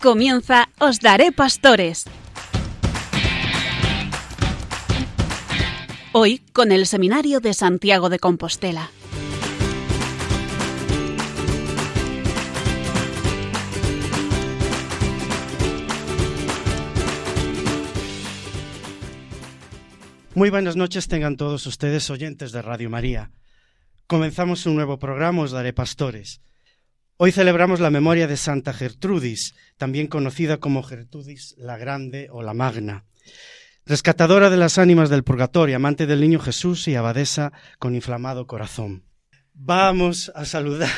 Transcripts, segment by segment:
Comienza Os Daré Pastores. Hoy con el Seminario de Santiago de Compostela. Muy buenas noches tengan todos ustedes oyentes de Radio María. Comenzamos un nuevo programa, Os Daré Pastores. Hoy celebramos la memoria de Santa Gertrudis, también conocida como Gertrudis la Grande o la Magna, rescatadora de las ánimas del purgatorio, amante del niño Jesús y abadesa con inflamado corazón. Vamos a saludar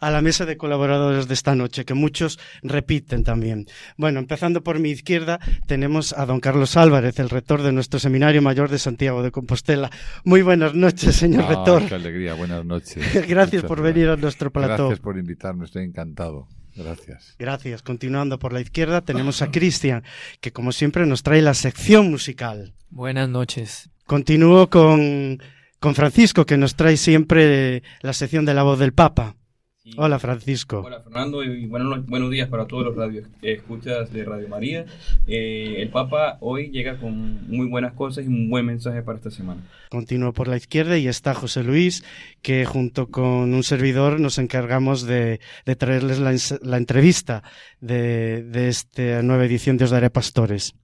a la mesa de colaboradores de esta noche, que muchos repiten también. Bueno, empezando por mi izquierda, tenemos a don Carlos Álvarez, el rector de nuestro Seminario Mayor de Santiago de Compostela. Muy buenas noches, señor Ah, rector. Qué alegría, buenas noches. Gracias Muchas por venir a nuestro plató. Gracias por invitarme, estoy encantado. Gracias. Gracias. Continuando por la izquierda, tenemos a Cristian, que como siempre nos trae la sección musical. Buenas noches. Continúo con, con Francisco, que nos trae siempre la sección de la voz del Papa. Sí. Hola, Francisco. Hola Fernando y buenos, no- buenos días para todos los radio escuchas de Radio María. Eh, el Papa hoy llega con muy buenas cosas y un buen mensaje para esta semana. Continúo por la izquierda y está José Luis, que junto con un servidor nos encargamos de, de traerles la entrevista de, de esta nueva edición de Os Daré Pastores.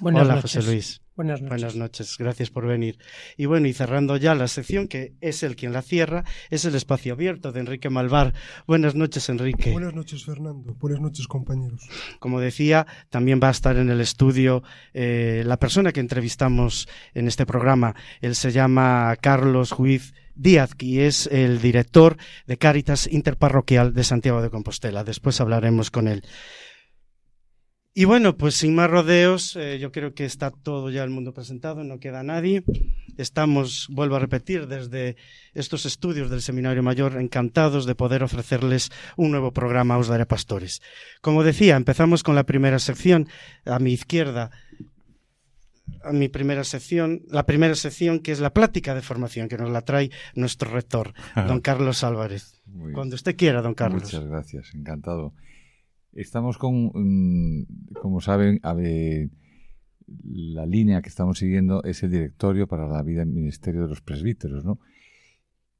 Buenas Hola, noches. José Luis. Buenas noches. Buenas noches, gracias por venir. Y bueno, y cerrando ya la sección, que es el quien la cierra, es el espacio abierto de Enrique Malvar. Buenas noches, Enrique. Buenas noches, Fernando. Buenas noches, compañeros. Como decía, también va a estar en el estudio eh, la persona que entrevistamos en este programa. Él se llama Carlos Juiz Díaz y es el director de Cáritas Interparroquial de Santiago de Compostela. Después hablaremos con él. Y bueno, pues sin más rodeos, eh, yo creo que está todo ya el mundo presentado, no queda nadie. Estamos, vuelvo a repetir, desde estos estudios del Seminario Mayor, encantados de poder ofrecerles un nuevo programa Os Daré Pastores. Como decía, empezamos con la primera sección. A mi izquierda, a mi primera sección, la primera sección que es la plática de formación, que nos la trae nuestro rector, don Carlos Álvarez. Cuando usted quiera, don Carlos. Muchas gracias, encantado. Estamos con, mm, como saben, la línea que estamos siguiendo es el directorio para la vida en ministerio de los presbíteros, ¿no?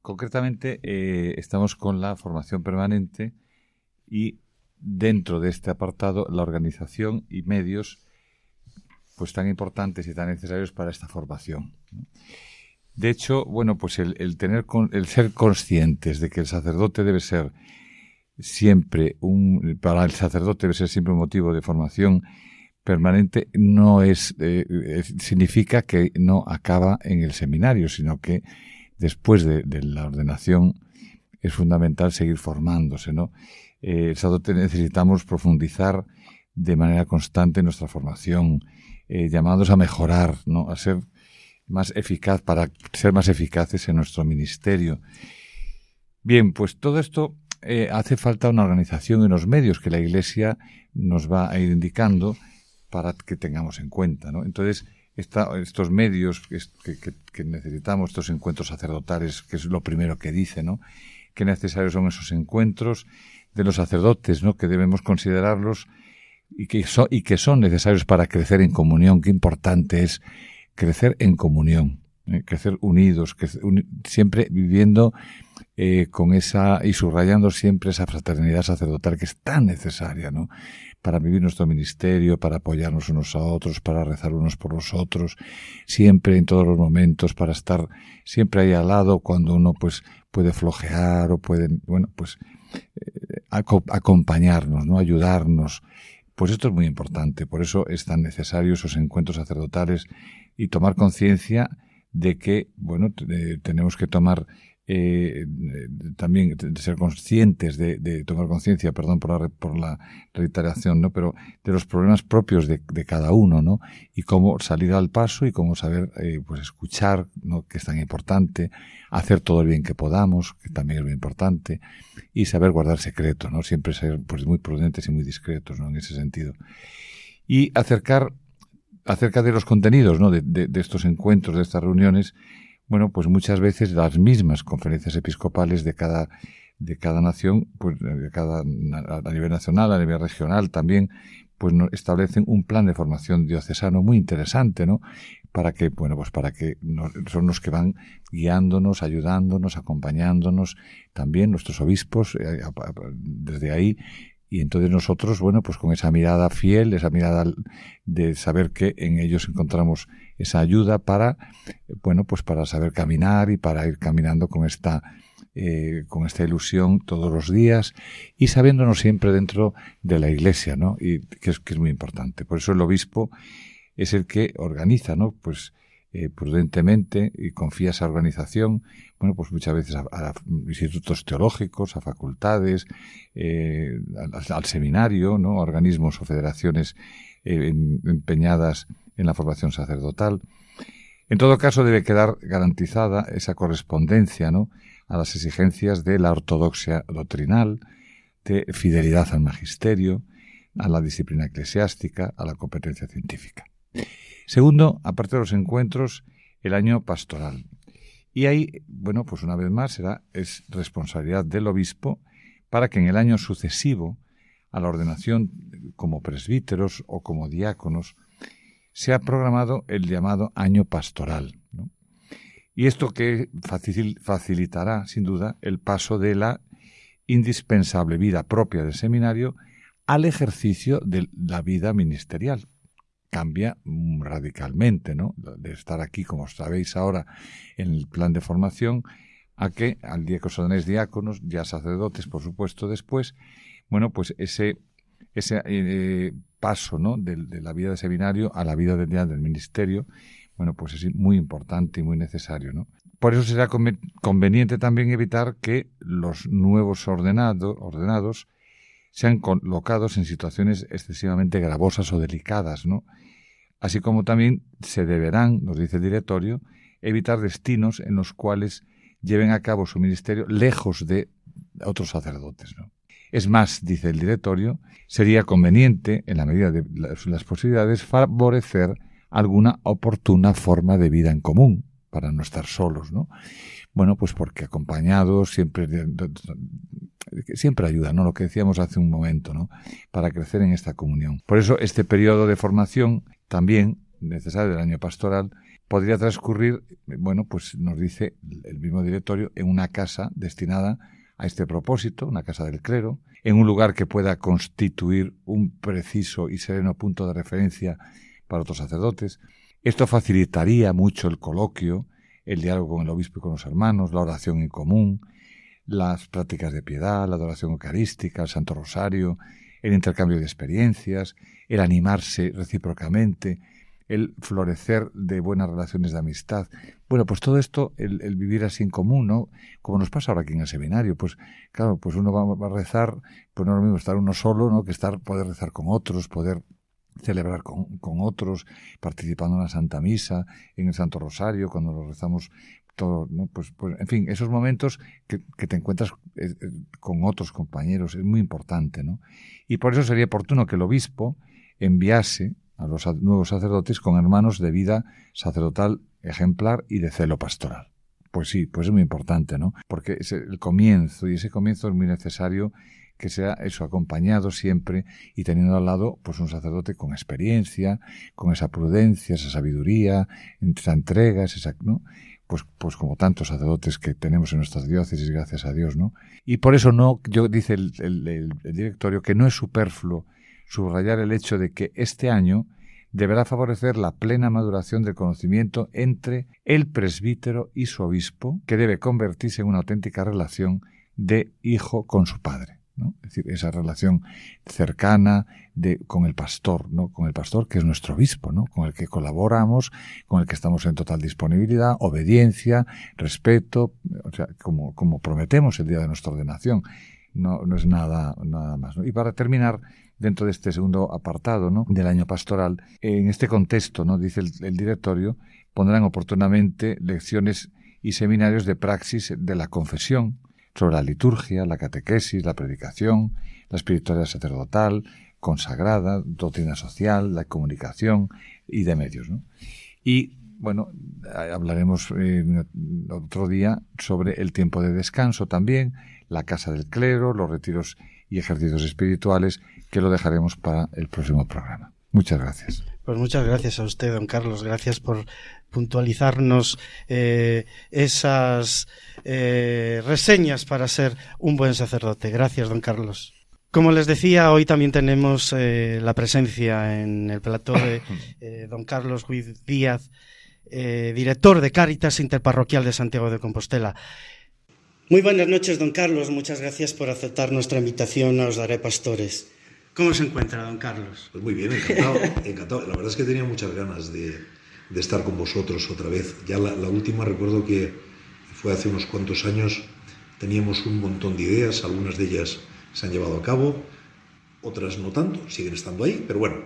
Concretamente, eh, estamos con la formación permanente y dentro de este apartado la organización y medios pues tan importantes y tan necesarios para esta formación. De hecho, bueno, pues el, el tener con- el ser conscientes de que el sacerdote debe ser siempre un para el sacerdote debe ser siempre un motivo de formación permanente no es eh, significa que no acaba en el seminario, sino que después de, la ordenación es fundamental seguir formándose, ¿no? Eh, el sacerdote necesitamos profundizar de manera constante nuestra formación, eh, llamados a mejorar, ¿no? A ser más eficaz, para ser más eficaces en nuestro ministerio. Bien, pues todo esto eh, hace falta una organización y unos medios que la Iglesia nos va a ir indicando para que tengamos en cuenta, ¿no? Entonces, esta- estos medios que, es- que- que- que necesitamos, estos encuentros sacerdotales, que es lo primero que dice, ¿no? Qué necesarios son esos encuentros de los sacerdotes, ¿no? Que debemos considerarlos y que, son necesarios para crecer en comunión. Qué importante es crecer en comunión, ¿eh? crecer unidos, crece- uni- siempre viviendo eh, con esa y subrayando siempre esa fraternidad sacerdotal que es tan necesaria, ¿no? Para vivir nuestro ministerio, para apoyarnos unos a otros, para rezar unos por los otros, siempre en todos los momentos, para estar siempre ahí al lado cuando uno pues puede flojear o puede, bueno, pues eh, aco- acompañarnos, ¿no? Ayudarnos. Pues esto es muy importante, por eso es tan necesario esos encuentros sacerdotales y tomar conciencia de que, bueno, eh, tenemos que tomar eh, eh, también de ser conscientes de, de tomar conciencia, perdón por la, por la reiteración, ¿no? Pero de los problemas propios de, de cada uno, ¿no? Y cómo salir al paso y cómo saber, eh, pues escuchar, ¿no? Que es tan importante, hacer todo el bien que podamos, que también es muy importante, y saber guardar secreto, ¿no? Siempre ser, pues, muy prudentes y muy discretos, ¿no? En ese sentido. Y acercar, acerca de los contenidos, ¿no? De, de, de estos encuentros, de estas reuniones, bueno, pues muchas veces las mismas conferencias episcopales de cada, de cada nación, pues de cada, a nivel nacional, a nivel regional también, pues establecen un plan de formación diocesano muy interesante, ¿no? Para que, bueno, pues para que son los que van guiándonos, ayudándonos, acompañándonos, también nuestros obispos, eh, desde ahí, y entonces nosotros, bueno, pues con esa mirada fiel, esa mirada de saber que en ellos encontramos esa ayuda para, bueno, pues para saber caminar y para ir caminando con esta eh, con esta ilusión todos los días y sabiéndonos siempre dentro de la iglesia, ¿no? Y que es, que es muy importante. Por eso el obispo es el que organiza, ¿no? Pues eh, prudentemente y confía esa organización, pues muchas veces a, institutos teológicos, a facultades, eh, al, seminario, ¿no? organismos o federaciones empeñadas en la formación sacerdotal. En todo caso, debe quedar garantizada esa correspondencia, ¿no? a las exigencias de la ortodoxia doctrinal, de fidelidad al magisterio, a la disciplina eclesiástica, a la competencia científica. Segundo, aparte de los encuentros, el año pastoral. Y ahí, bueno, pues una vez más será es responsabilidad del obispo para que en el año sucesivo a la ordenación como presbíteros o como diáconos sea programado el llamado año pastoral, y esto que facilitará, sin duda, el paso de la indispensable vida propia del seminario al ejercicio de la vida ministerial. Cambia radicalmente, ¿no? De estar aquí, como sabéis ahora, en el plan de formación, a que al día que os diáconos, ya sacerdotes, por supuesto, después, bueno, pues ese, ese eh, paso, ¿no? De, la vida del seminario a la vida del, del ministerio, bueno, pues es muy importante y muy necesario, ¿no? Por eso será conveniente también evitar que los nuevos ordenados sean colocados en situaciones excesivamente gravosas o delicadas, ¿no? Así como también se deberán, nos dice el directorio, evitar destinos en los cuales lleven a cabo su ministerio lejos de otros sacerdotes, ¿no? Es más, dice el directorio, sería conveniente, en la medida de las posibilidades, favorecer alguna oportuna forma de vida en común para no estar solos, ¿no? Bueno, pues porque acompañados siempre siempre ayuda, ¿no? Lo que decíamos hace un momento, ¿no? Para crecer en esta comunión. Por eso este periodo de formación también necesario del año pastoral podría transcurrir, bueno, pues nos dice el mismo directorio en una casa destinada a este propósito, una casa del clero, en un lugar que pueda constituir un preciso y sereno punto de referencia para otros sacerdotes. Esto facilitaría mucho el coloquio, el diálogo con el obispo y con los hermanos, la oración en común, las prácticas de piedad, la adoración eucarística, el Santo Rosario, el intercambio de experiencias, el animarse recíprocamente, el florecer de buenas relaciones de amistad. Bueno, pues todo esto, el, vivir así en común, ¿no? Como nos pasa ahora aquí en el seminario, pues claro, pues uno va, a rezar, pues no es lo mismo estar uno solo, ¿no? Que estar, poder rezar con otros, poder celebrar con, otros, participando en la Santa Misa, en el Santo Rosario, cuando lo rezamos todo, ¿no? Pues, pues, en fin, esos momentos que, te encuentras eh, eh, con otros compañeros es muy importante, ¿no? Y por eso sería oportuno que el obispo enviase a los nuevos sacerdotes con hermanos de vida sacerdotal ejemplar y de celo pastoral. Pues sí, pues es muy importante, ¿no? Porque es el comienzo, y ese comienzo es muy necesario que sea eso acompañado siempre y teniendo al lado pues un sacerdote con experiencia, con esa prudencia, esa sabiduría, esa entrega, esa, ¿no? Pues, pues como tantos sacerdotes que tenemos en nuestras diócesis, gracias a Dios, ¿no? Y por eso no, yo dice el, el directorio que no es superfluo subrayar el hecho de que este año deberá favorecer la plena maduración del conocimiento entre el presbítero y su obispo, que debe convertirse en una auténtica relación de hijo con su padre. Es decir, esa relación cercana de, con el pastor, ¿no? Con el pastor que es nuestro obispo, ¿no? Con el que colaboramos, con el que estamos en total disponibilidad, obediencia, respeto, o sea, como, como prometemos el día de nuestra ordenación. No, no es nada, nada más. Y para terminar, dentro de este segundo apartado, ¿no? Del año pastoral, en este contexto, ¿no? Dice el, el directorio, pondrán oportunamente lecciones y seminarios de praxis de la confesión, sobre la liturgia, la catequesis, la predicación, la espiritualidad sacerdotal, consagrada, doctrina social, la comunicación y de medios. ¿no? Y bueno, hablaremos otro día sobre el tiempo de descanso también, la casa del clero, los retiros y ejercicios espirituales, que lo dejaremos para el próximo programa. Muchas gracias. Pues muchas gracias a usted, don Carlos. Gracias por puntualizarnos eh, esas eh, reseñas para ser un buen sacerdote. Gracias, don Carlos. Como les decía, hoy también tenemos eh, la presencia en el plató de don Carlos Ruiz Díaz, director de Cáritas Interparroquial de Santiago de Compostela. Muy buenas noches, don Carlos. Muchas gracias por aceptar nuestra invitación a Os Daré Pastores. ¿Cómo se encuentra, don Carlos? Pues muy bien, encantado, encantado. La verdad es que tenía muchas ganas de, de estar con vosotros otra vez. Ya la, la, última recuerdo que fue hace unos cuantos años, teníamos un montón de ideas, algunas de ellas se han llevado a cabo, otras no tanto, siguen estando ahí, pero bueno,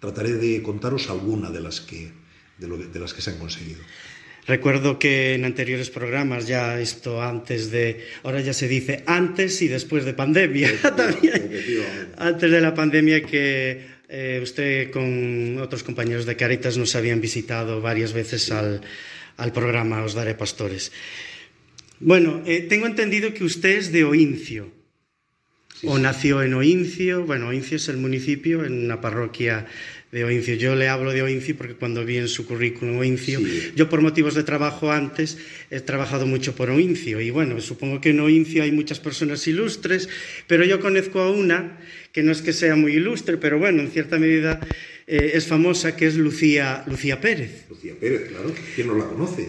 trataré de contaros alguna de las que, de, lo, de las que se han conseguido. Recuerdo que en anteriores programas, ya esto antes de, ahora ya se dice antes y después de pandemia, también, antes de la pandemia que eh, usted con otros compañeros de Caritas nos habían visitado varias veces al, al programa Os Daré Pastores. Bueno, eh, tengo entendido que usted es de Oincio, sí, o nació en Oincio, bueno, Oincio es el municipio, en una parroquia de Oincio. Yo le hablo de Oincio porque cuando vi en su currículum Oincio, sí. yo por motivos de trabajo antes he trabajado mucho por Oincio y bueno, supongo que en Oincio hay muchas personas ilustres, pero yo conozco a una que no es que sea muy ilustre, pero bueno, en cierta medida eh, es famosa, que es Lucía, Lucía Pérez. Lucía Pérez, claro. ¿Quién no la conoce?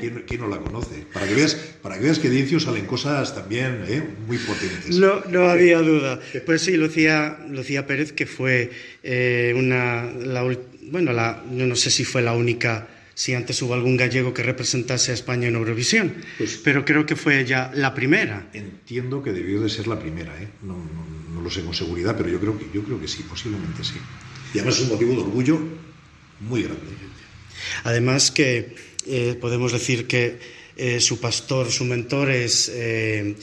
¿Quién, quién no la conoce? Para que, veas, para que veas que de Oincio salen cosas también ¿eh? muy potentes. No, no había duda. Pues sí, Lucía, Lucía Pérez, que fue eh, una... La, bueno, la, yo no sé si fue la única si antes hubo algún gallego que representase a España en Eurovisión, pues, pero creo que fue ella la primera. Entiendo que debió de ser la primera, ¿eh? no, no, no, lo sé con seguridad, pero yo creo que, yo creo que sí, posiblemente sí. Y además es un motivo de orgullo muy grande. Además que eh, podemos decir que eh, su pastor, su mentor es eh,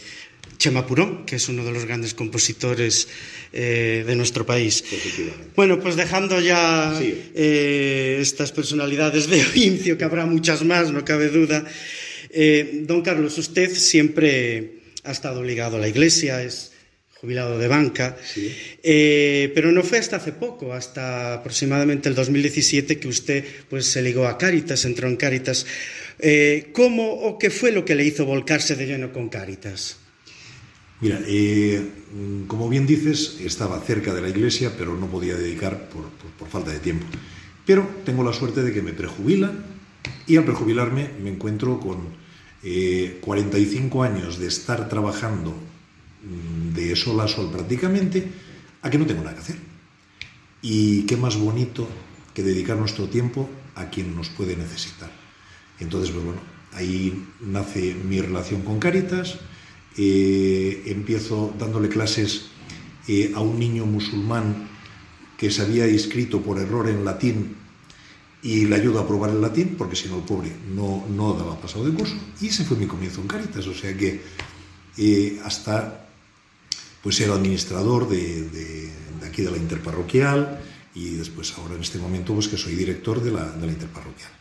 Chema Purón, que es uno de los grandes compositores eh, de nuestro país. Bueno, pues dejando ya sí. eh, estas personalidades de Oincio, que habrá muchas más, no cabe duda. Eh, don Carlos, usted siempre ha estado ligado a la Iglesia, es jubilado de banca, sí. eh, pero no fue hasta hace poco, hasta aproximadamente el 2017, que usted pues, se ligó a Cáritas, entró en Cáritas. Eh, ¿Cómo o qué fue lo que le hizo volcarse de lleno con Cáritas? Mira, eh, como bien dices, estaba cerca de la iglesia, pero no podía dedicar por, por, por, falta de tiempo. Pero tengo la suerte de que me prejubilan y al prejubilarme me encuentro con eh, 45 años de estar trabajando de sol a sol prácticamente a que no tengo nada que hacer. Y qué más bonito que dedicar nuestro tiempo a quien nos puede necesitar. Entonces, pues bueno, ahí nace mi relación con Caritas eh, empiezo dándole clases eh, a un niño musulmán que se había inscrito por error en latín y le ayudo a probar el latín, porque si no el pobre no, no daba pasado de curso. Y ese fue mi comienzo en Caritas, o sea que eh, hasta pues era administrador de, de, de, aquí de la interparroquial y después ahora en este momento pues que soy director de la, de la interparroquial.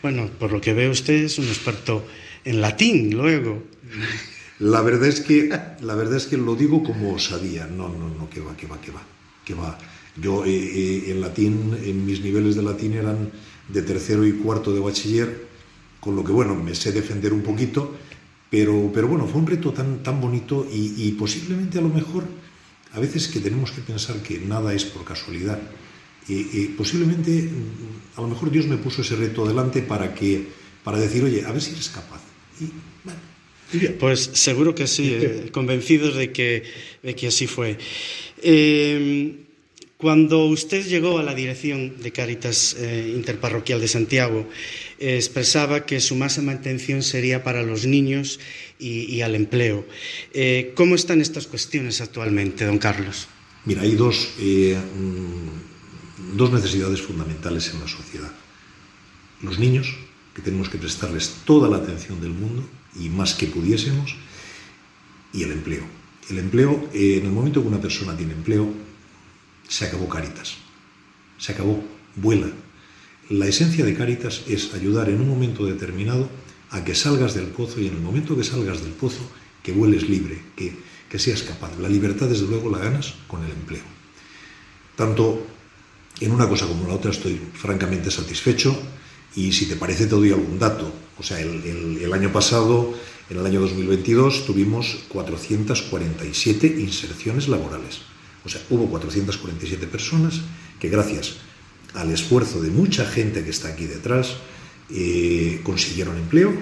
Bueno, por lo que veo usted es un experto en latín luego. La verdad es que, la verdad es que lo digo como osadía. No, no, no, que va, que va, que va, que va. Yo eh, eh, en latín, en mis niveles de latín eran de tercero y cuarto de bachiller, con lo que bueno, me sé defender un poquito, pero, pero bueno, fue un reto tan, tan bonito y, y posiblemente a lo mejor, a veces que tenemos que pensar que nada es por casualidad. Y, posiblemente, a lo mejor Dios me puso ese reto delante para que, para decir, oye, a ver si eres capaz. Y bueno, pues seguro que sí, eh, convencidos de que, de que así fue. Eh, cuando usted llegó a la dirección de Cáritas eh, Interparroquial de Santiago, eh, expresaba que su máxima intención sería para los niños y, al empleo. Eh, ¿Cómo están estas cuestiones actualmente, don Carlos? Mira, hay dos, mm, dos necesidades fundamentales en la sociedad. Los niños, que tenemos que prestarles toda la atención del mundo, y más que pudiésemos, y el empleo. El empleo, eh, en el momento que una persona tiene empleo, se acabó Caritas, se acabó, vuela. La esencia de Cáritas es ayudar en un momento determinado a que salgas del pozo y en el momento que salgas del pozo, que vueles libre, que, que seas capaz. La libertad, desde luego, la ganas con el empleo. Tanto en una cosa como en la otra estoy francamente satisfecho y si te parece te doy algún dato. O sea, el, el, año pasado, en el año 2022, tuvimos 447 inserciones laborales. O sea, hubo 447 personas que gracias al esfuerzo de mucha gente que está aquí detrás, eh, consiguieron empleo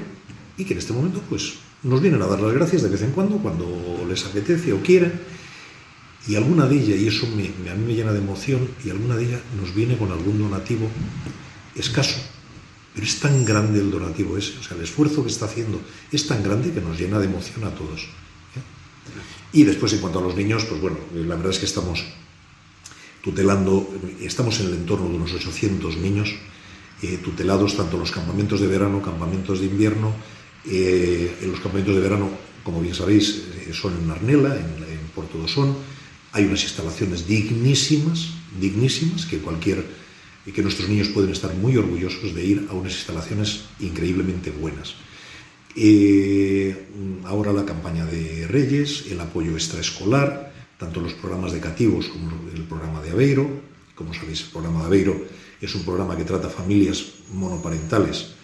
y que en este momento pues nos vienen a dar las gracias de vez en cuando, cuando les apetece o quieren. Y alguna de ellas, y eso me, a mí me llena de emoción, y alguna de ellas nos viene con algún donativo escaso. Pero es tan grande el donativo ese, o sea, el esfuerzo que está haciendo es tan grande que nos llena de emoción a todos. ¿eh? Y después, en cuanto a los niños, pues bueno, la verdad es que estamos tutelando, estamos en el entorno de unos 800 niños eh, tutelados tanto en los campamentos de verano, campamentos de invierno. Eh, en los campamentos de verano, como bien sabéis, eh, son en Arnela, en, en Puerto Dosón. Hay unas instalaciones dignísimas, dignísimas, que cualquier que nuestros niños pueden estar muy orgullosos de ir a unas instalaciones increíblemente buenas. Ahora la campaña de Reyes, el apoyo extraescolar, tanto los programas educativos como el programa de Aveiro. Como sabéis, el programa de Aveiro es un programa que trata familias monoparentales,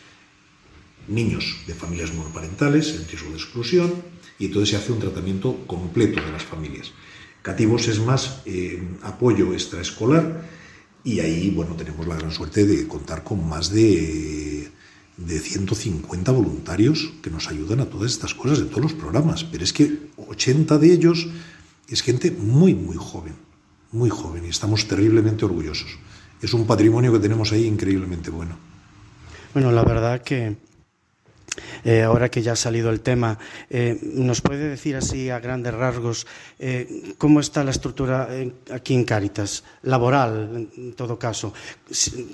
niños de familias monoparentales en riesgo de exclusión, y entonces se hace un tratamiento completo de las familias. Cativos es más eh, apoyo extraescolar y ahí, bueno, tenemos la gran suerte de contar con más de, de 150 voluntarios que nos ayudan a todas estas cosas de todos los programas, pero es que 80 de ellos es gente muy, muy joven, muy joven, y estamos terriblemente orgullosos. Es un patrimonio que tenemos ahí increíblemente bueno. Bueno, la verdad que eh, ahora que ya ha salido el tema, eh, ¿nos puede decir así a grandes rasgos eh, cómo está la estructura aquí en Cáritas, laboral en todo caso?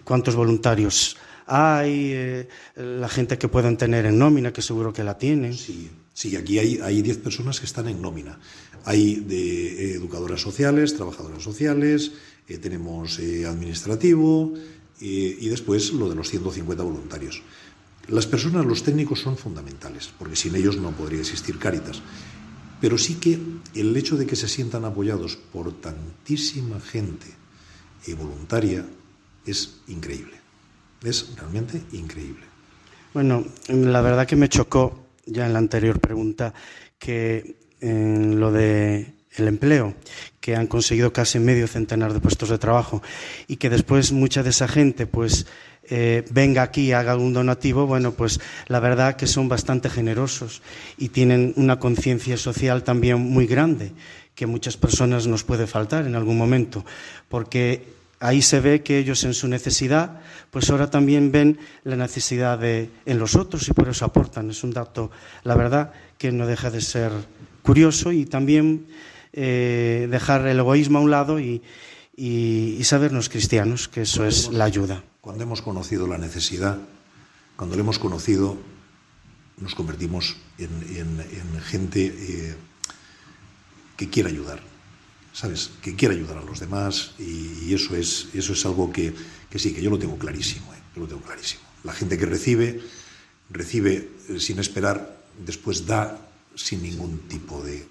¿Cuántos voluntarios hay? ¿La gente que puedan tener en nómina, que seguro que la tienen? Sí, sí aquí hay 10 personas que están en nómina. Hay de educadoras sociales, trabajadoras sociales, eh, tenemos eh, administrativo eh, y después lo de los 150 voluntarios. Las personas, los técnicos son fundamentales, porque sin ellos no podría existir Cáritas. Pero sí que el hecho de que se sientan apoyados por tantísima gente voluntaria es increíble. Es realmente increíble. Bueno, la verdad que me chocó ya en la anterior pregunta que en lo de el empleo, que han conseguido casi medio centenar de puestos de trabajo y que después mucha de esa gente pues eh, venga aquí y haga un donativo, bueno, pues la verdad que son bastante generosos y tienen una conciencia social también muy grande, que muchas personas nos puede faltar en algún momento, porque ahí se ve que ellos en su necesidad, pues ahora también ven la necesidad de, en los otros y por eso aportan. Es un dato, la verdad, que no deja de ser curioso y también eh, dejar el egoísmo a un lado y, y, y, sabernos cristianos, que eso es la ayuda. Cuando hemos conocido la necesidad, cuando lo hemos conocido, nos convertimos en, en, en gente eh, que quiere ayudar, ¿sabes? Que quiere ayudar a los demás y, y eso, es, eso es algo que, que, sí, que yo lo tengo clarísimo, ¿eh? yo lo tengo clarísimo. La gente que recibe, recibe eh, sin esperar, después da sin ningún tipo de...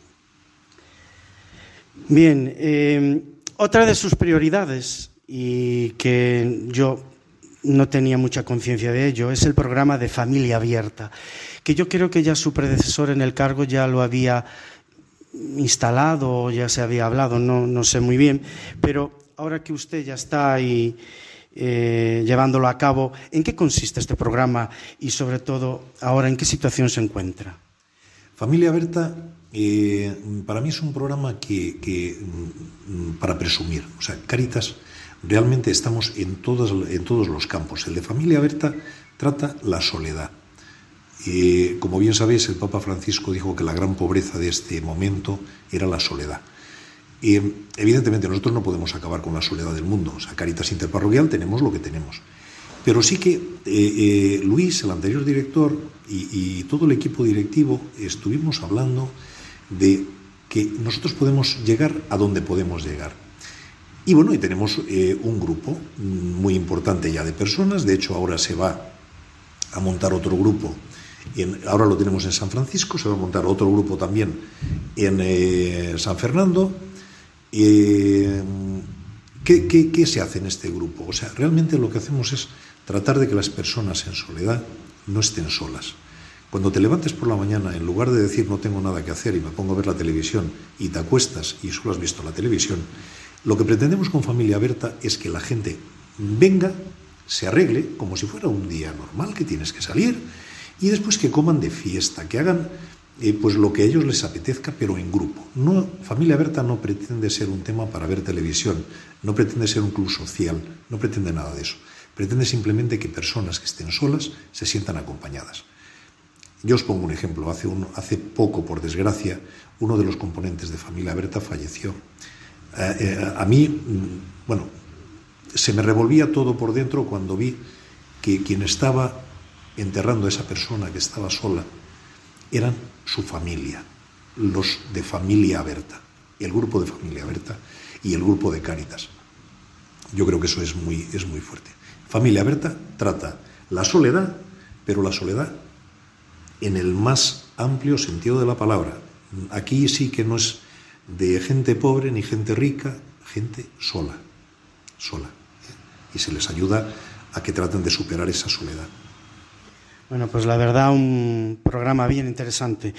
Bien, eh, otra de sus prioridades, y que yo no tenía mucha conciencia de ello, es el programa de familia abierta, que yo creo que ya su predecesor en el cargo ya lo había instalado, ya se había hablado, no, no sé muy bien, pero ahora que usted ya está eh, llevándolo a cabo, ¿en qué consiste este programa y sobre todo ahora en qué situación se encuentra? Familia Berta eh, para mí es un programa que, mm, para presumir. O sea, Caritas realmente estamos en, todas, en todos los campos. El de Familia Berta trata la soledad. Eh, como bien sabéis, el Papa Francisco dijo que la gran pobreza de este momento era la soledad. Eh, evidentemente nosotros no podemos acabar con la soledad del mundo. O sea, Caritas Interparroquial tenemos lo que tenemos. Pero sí que eh, eh, Luis, el anterior director, y, todo el equipo directivo estuvimos hablando de que nosotros podemos llegar a donde podemos llegar. Y bueno, y tenemos eh, un grupo muy importante ya de personas, de hecho ahora se va a montar otro grupo, en, ahora lo tenemos en San Francisco, se va a montar otro grupo también en San Fernando. ¿qué, qué, qué se hace en este grupo? O sea, realmente lo que hacemos es tratar de que las personas en soledad no estén solas. Cuando te levantes por la mañana, en lugar de decir no tengo nada que hacer y me pongo a ver la televisión y te acuestas y solo has visto la televisión, lo que pretendemos con Familia Berta es que la gente venga, se arregle como si fuera un día normal que tienes que salir y después que coman de fiesta, que hagan eh, pues lo que a ellos les apetezca, pero en grupo. Familia Berta no pretende ser un tema para ver televisión, no pretende ser un club social, no pretende nada de eso. Pretende simplemente que personas que estén solas se sientan acompañadas. Yo os pongo un ejemplo. Hace, hace poco, por desgracia, uno de los componentes de Familia Berta falleció. Eh, eh, a mí, mm, bueno, se me revolvía todo por dentro cuando vi que quien estaba enterrando a esa persona que estaba sola eran su familia, los de Familia Berta, el grupo de Familia Berta y el grupo de Cáritas. Yo creo que eso es muy, es muy fuerte. Familia Berta trata la soledad, pero la soledad en el más amplio sentido de la palabra. Aquí sí que no es de gente pobre ni gente rica, gente sola, sola. Y se les ayuda a que traten de superar esa soledad. Bueno, pues la verdad un programa bien interesante,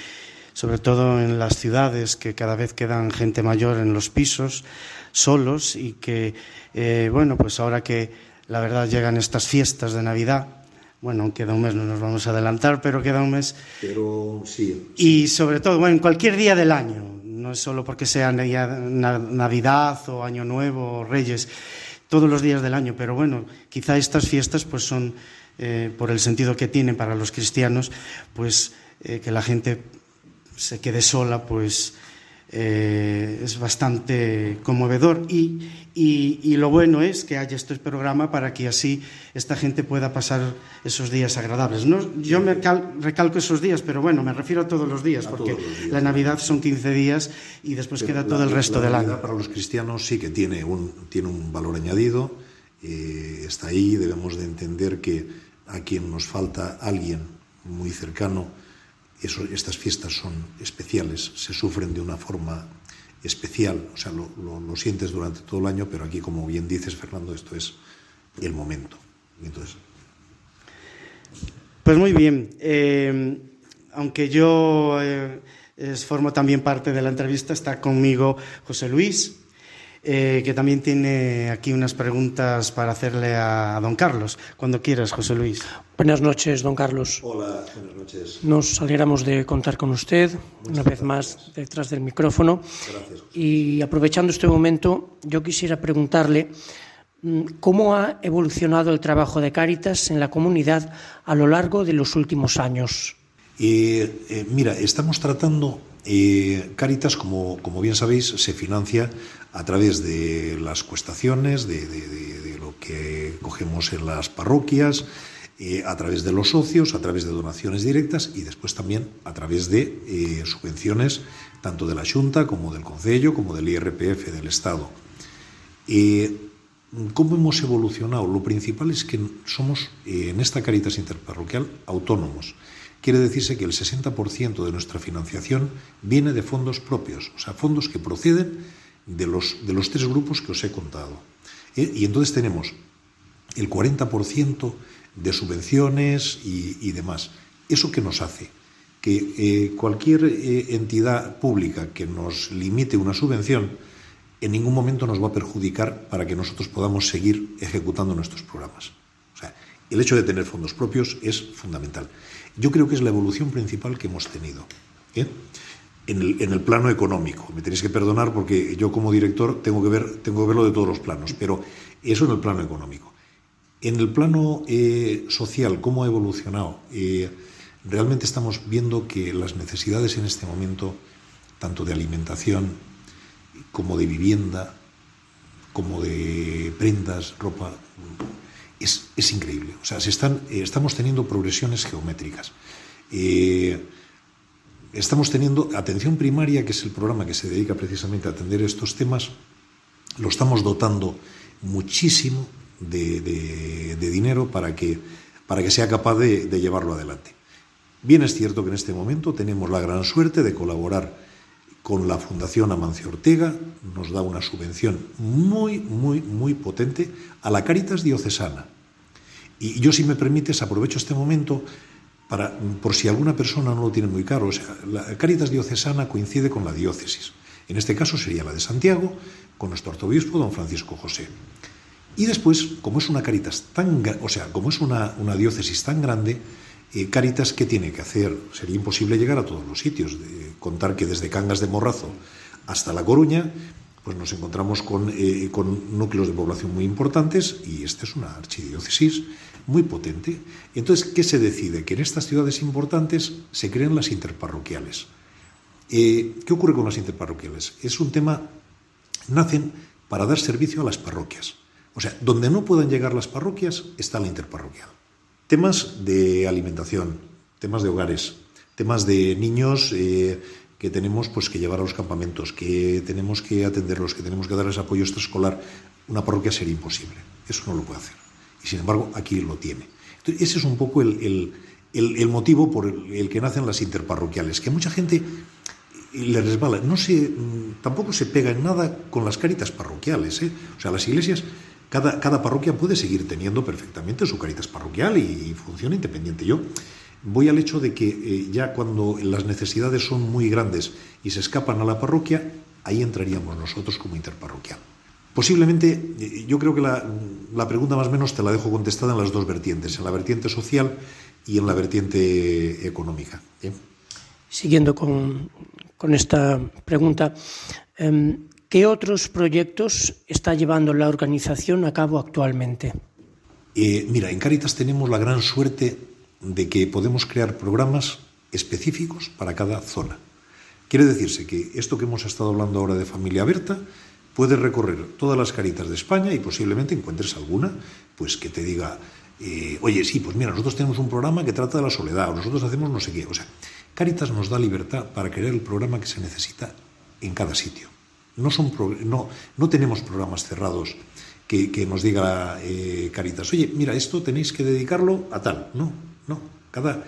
sobre todo en las ciudades que cada vez quedan gente mayor en los pisos, solos y que, eh, bueno, pues ahora que la verdad llegan estas fiestas de Navidad, bueno, queda un mes, no nos vamos a adelantar, pero queda un mes. Pero sí. sí. Y sobre todo, bueno, en cualquier día del año, no es solo porque sea Navidad o Año Nuevo o Reyes, todos los días del año, pero bueno, quizá estas fiestas pues son, eh, por el sentido que tienen para los cristianos, pues eh, que la gente se quede sola, pues eh, es bastante conmovedor y, y, y, lo bueno es que haya este programa para que así esta gente pueda pasar esos días agradables. No, yo me cal, recalco esos días, pero bueno, me refiero a todos los días, A porque todos los días. la Navidad son 15 días y después queda la- todo el resto la del Navidad año. Para los cristianos sí que tiene un, tiene un valor añadido, eh, está ahí, debemos de entender que a quien nos falta alguien muy cercano, estas fiestas son especiales, se sufren de una forma especial, o sea, lo, sientes durante todo el año, pero aquí, como bien dices, Fernando, esto es el momento. Entonces, Pues muy bien. Eh, aunque yo eh, formo también parte de la entrevista, está conmigo José Luis, eh, que también tiene aquí unas preguntas para hacerle a, a don Carlos. Cuando quieras, José Luis. Buenas noches, don Carlos. Hola, buenas noches. Nos alegramos de contar con usted una vez más detrás del micrófono. Gracias. Y aprovechando este momento, yo quisiera preguntarle mm, cómo ha evolucionado el trabajo de Cáritas en la comunidad a lo largo de los últimos años. Eh, eh, mira, estamos tratando, eh, Cáritas, como, bien sabéis, se financia a través de las cuestaciones, de, de- de- lo que cogemos en las parroquias, eh, a través de los socios, a través de donaciones directas y después también a través de eh, subvenciones tanto de la Junta como del Concello, como del IRPF del Estado. ¿Cómo hemos evolucionado? Lo principal es que somos, en esta Caritas Interparroquial, autónomos. Quiere decirse que el 60% de nuestra financiación viene de fondos propios, o sea, fondos que proceden de los, de los tres grupos que os he contado. Eh, Y entonces tenemos el 40% de subvenciones y, demás. ¿Eso qué nos hace? Que eh, cualquier eh, entidad pública que nos limite una subvención en ningún momento nos va a perjudicar para que nosotros podamos seguir ejecutando nuestros programas. O sea, el hecho de tener fondos propios es fundamental. Yo creo que es la evolución principal que hemos tenido. ¿eh? En, el, en el plano económico. Me tenéis que perdonar porque yo como director tengo que, ver, tengo que verlo de todos los planos, pero eso en el plano económico. En el plano eh, social, ¿cómo ha evolucionado? Eh, realmente estamos viendo que las necesidades en este momento, tanto de alimentación como de vivienda, como de prendas, ropa, es, es increíble. O sea, se están, eh, estamos teniendo progresiones geométricas. Eh, estamos teniendo atención primaria, que es el programa que se dedica precisamente a atender estos temas, lo estamos dotando muchísimo de, de, de dinero para que, para que sea capaz de, de llevarlo adelante. Bien es cierto que en este momento tenemos la gran suerte de colaborar con la Fundación Amancio Ortega, nos da una subvención muy, muy, muy potente a la Caritas Diocesana. Y yo, si me permites, aprovecho este momento para, por si alguna persona no lo tiene muy claro, o sea, la Caritas Diocesana coincide con la diócesis. En este caso sería la de Santiago, con nuestro arzobispo, don Francisco José. Y después, como es una Caritas tan, o sea, como es una, una diócesis tan grande, eh, Caritas, ¿qué tiene que hacer? Sería imposible llegar a todos los sitios. De contar que desde Cangas de Morrazo hasta La Coruña, pues nos encontramos con, eh, con núcleos de población muy importantes y esta es una archidiócesis muy potente. Entonces, ¿qué se decide? Que en estas ciudades importantes se creen las interparroquiales. Eh, ¿Qué ocurre con las interparroquiales? Es un tema, nacen para dar servicio a las parroquias. O sea, donde no puedan llegar las parroquias está la interparroquial. Temas de alimentación, temas de hogares, temas de niños eh, que tenemos pues, que llevar a los campamentos, que tenemos que atenderlos, que tenemos que darles apoyo extraescolar. Una parroquia sería imposible. Eso no lo puede hacer y sin embargo aquí lo tiene. Ese es un poco el, el, el, el motivo por el, que nacen las interparroquiales, que mucha gente le resbala. No se, tampoco se pega en nada con las caritas parroquiales. ¿eh? O sea, las iglesias, cada, cada parroquia puede seguir teniendo perfectamente su caritas parroquial y, funciona independiente. Yo voy al hecho de que eh, ya cuando las necesidades son muy grandes y se escapan a la parroquia, ahí entraríamos nosotros como interparroquial. Posiblemente, eh, yo creo que la, la, pregunta más o menos te la dejo contestada en las dos vertientes, en la vertiente social y en la vertiente económica. ¿eh? Siguiendo con, con, esta pregunta, eh, ¿qué otros proyectos está llevando la organización a cabo actualmente? Eh, mira, en Caritas tenemos la gran suerte de que podemos crear programas específicos para cada zona. Quiere decirse que esto que hemos estado hablando ahora de familia Berta, puedes recorrer todas las caritas de España y posiblemente encuentres alguna pues que te diga, eh, oye, sí, pues mira, nosotros tenemos un programa que trata de la soledad, o nosotros hacemos no sé qué. O sea, Caritas nos da libertad para crear el programa que se necesita en cada sitio. No, son no, no tenemos programas cerrados que, que nos diga eh, Caritas, oye, mira, esto tenéis que dedicarlo a tal. No, no. Cada,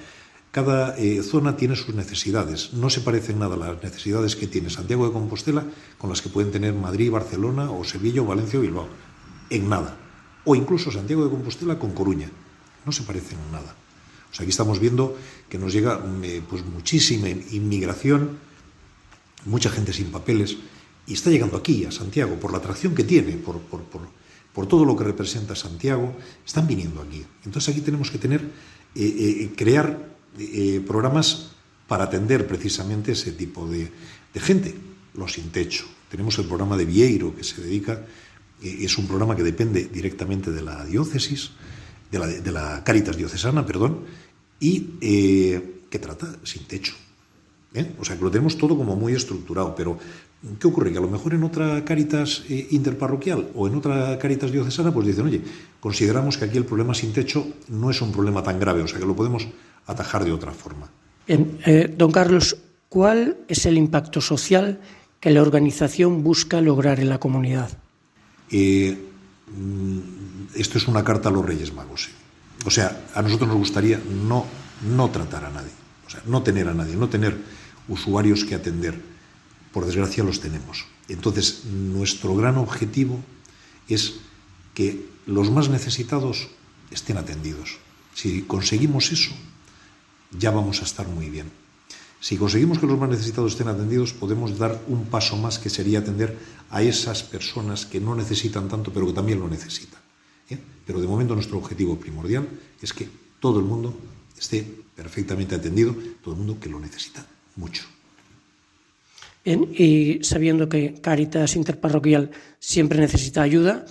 cada eh, zona tiene sus necesidades. No se parecen nada las necesidades que tiene Santiago de Compostela con las que pueden tener Madrid, Barcelona o Sevilla o Valencia o Bilbao. En nada. O incluso Santiago de Compostela con Coruña. No se parecen en nada. O sea, aquí estamos viendo que nos llega eh, pues muchísima inmigración, mucha gente sin papeles, y está llegando aquí, a Santiago, por la atracción que tiene, por, por, por, por todo lo que representa Santiago, están viniendo aquí. Entonces aquí tenemos que tener, eh, eh, crear eh, programas para atender precisamente ese tipo de, gente, los sin techo. Tenemos el programa de Vieiro, que se dedica, es un programa que depende directamente de la diócesis, de la, de la Caritas diocesana, perdón, y que trata sin techo. ¿Eh? O sea, que lo tenemos todo como muy estructurado, pero ¿qué ocurre? Que a lo mejor en otra Caritas eh, interparroquial o en otra Caritas diocesana, pues dicen, oye, consideramos que aquí el problema sin techo no es un problema tan grave, o sea, que lo podemos atajar de otra forma. Eh, don Carlos, ¿cuál es el impacto social que la organización busca lograr en la comunidad? Eh, esto es una carta a los Reyes Magos. O sea, a nosotros nos gustaría no, no tratar a nadie, o sea, no tener a nadie, no tener usuarios que atender. Por desgracia los tenemos. Entonces, nuestro gran objetivo es que los más necesitados estén atendidos. Si conseguimos eso, ya vamos a estar muy bien. Si conseguimos que los más necesitados estén atendidos, podemos dar un paso más que sería atender a esas personas que no necesitan tanto, pero que también lo necesitan. ¿eh? Pero de momento nuestro objetivo primordial es que todo el mundo esté perfectamente atendido, todo el mundo que lo necesita mucho. Bien, y sabiendo que Caritas Interparroquial siempre necesita ayuda,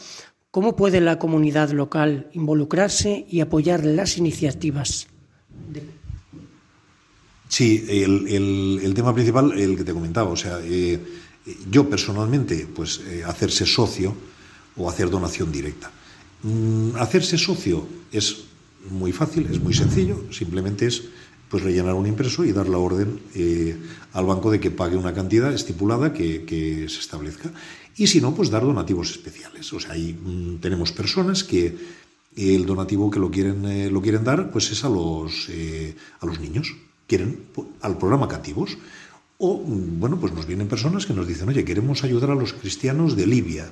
¿cómo puede la comunidad local involucrarse y apoyar las iniciativas de Sí, el, el, el, tema principal, el que te comentaba, o sea, eh, yo personalmente, pues eh, hacerse socio o hacer donación directa. Mm, hacerse socio es muy fácil, es muy sencillo, simplemente es pues rellenar un impreso y dar la orden eh, al banco de que pague una cantidad estipulada que, se establezca. Y si no, pues dar donativos especiales. O sea, ahí mm, tenemos personas que el donativo que lo quieren, eh, lo quieren dar, pues es a los, eh, a los niños. Quieren al programa Cativos. O, mm, bueno, pues nos vienen personas que nos dicen, oye, queremos ayudar a los cristianos de Libia.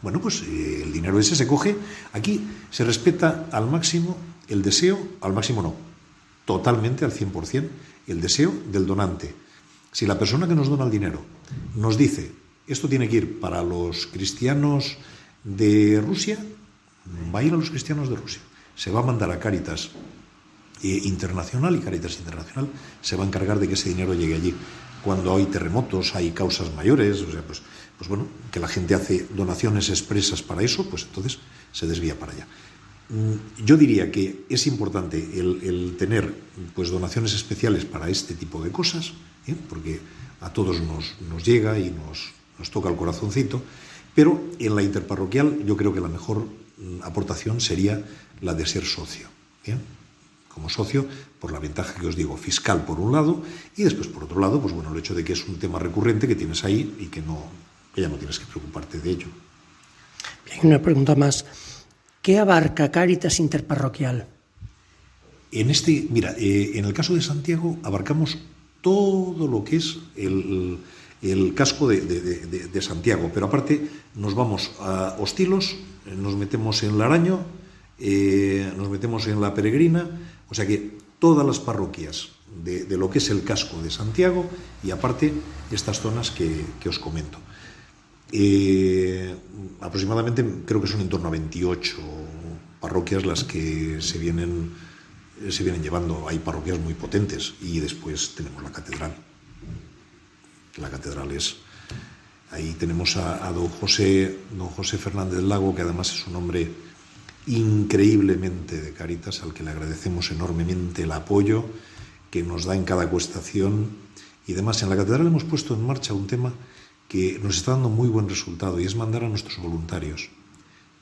Bueno, pues el dinero ese se coge. Aquí se respeta al máximo el deseo, al máximo no, totalmente al 100%, el deseo del donante. Si la persona que nos dona el dinero nos dice, esto tiene que ir para los cristianos de Rusia, va a ir a los cristianos de Rusia. Se va a mandar a Cáritas eh, Internacional y Cáritas Internacional se va a encargar de que ese dinero llegue allí. Cuando hay terremotos, hay causas mayores, o sea, pues, pues bueno, que la gente hace donaciones expresas para eso, pues entonces se desvía para allá. Mm, yo diría que es importante el, tener pues, donaciones especiales para este tipo de cosas, ¿eh? porque a todos nos, llega y nos, nos, toca el corazoncito, pero en la interparroquial yo creo que la mejor mm, aportación sería la de ser socio. ¿eh? Como socio, por la ventaja que os digo, fiscal por un lado, y después por otro lado, pues bueno, el hecho de que es un tema recurrente que tienes ahí y que, no, ya no tienes que preocuparte de ello. Bien, una pregunta más. ¿Qué abarca Cáritas Interparroquial? En este, mira, eh, en el caso de Santiago abarcamos todo lo que es el, casco de, Santiago, pero aparte nos vamos a Hostilos, nos metemos en Laraño, eh, nos metemos en La Peregrina, o sea que todas las parroquias de, lo que es el casco de Santiago y aparte estas zonas que os comento. Eh, aproximadamente creo que son en torno a 28 parroquias las que se vienen, se vienen llevando. Hay parroquias muy potentes y después tenemos la catedral. La catedral es... Ahí tenemos a, don, José, don José Fernández Lago, que además es un hombre increíblemente de Caritas, al que le agradecemos enormemente el apoyo que nos da en cada cuestación y demás. En la catedral hemos puesto en marcha un tema que nos está dando muy buen resultado y es mandar a nuestros voluntarios,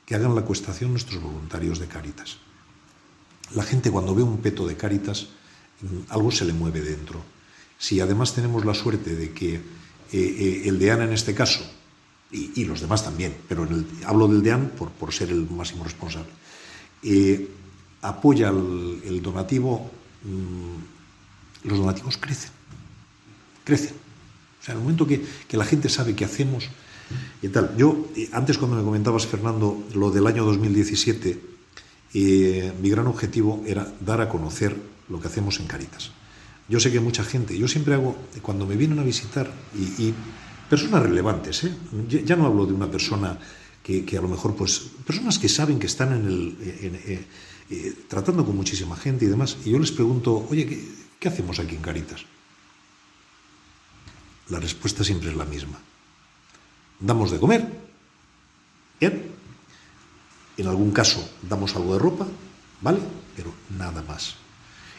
que hagan la cuestación nuestros voluntarios de Cáritas. La gente cuando ve un peto de Cáritas, mm, algo se le mueve dentro. Si además tenemos la suerte de que eh, eh, el DEAN en este caso, y, los demás también, pero hablo del DEAN por, por, ser el máximo responsable, eh, apoya el, donativo, mm, los donativos crecen, crecen sea, en el momento que, la gente sabe qué hacemos y tal. Yo, eh, antes cuando me comentabas, Fernando, lo del año 2017, eh, mi gran objetivo era dar a conocer lo que hacemos en Caritas. Yo sé que mucha gente, yo siempre hago, cuando me vienen a visitar, y, personas relevantes, ¿eh? ya, no hablo de una persona que, a lo mejor, pues, personas que saben que están en el, tratando con muchísima gente y demás, y yo les pregunto, oye, qué hacemos aquí en Caritas? La respuesta siempre es la misma. Damos de comer, bien. En algún caso damos algo de ropa, ¿vale? Pero nada más.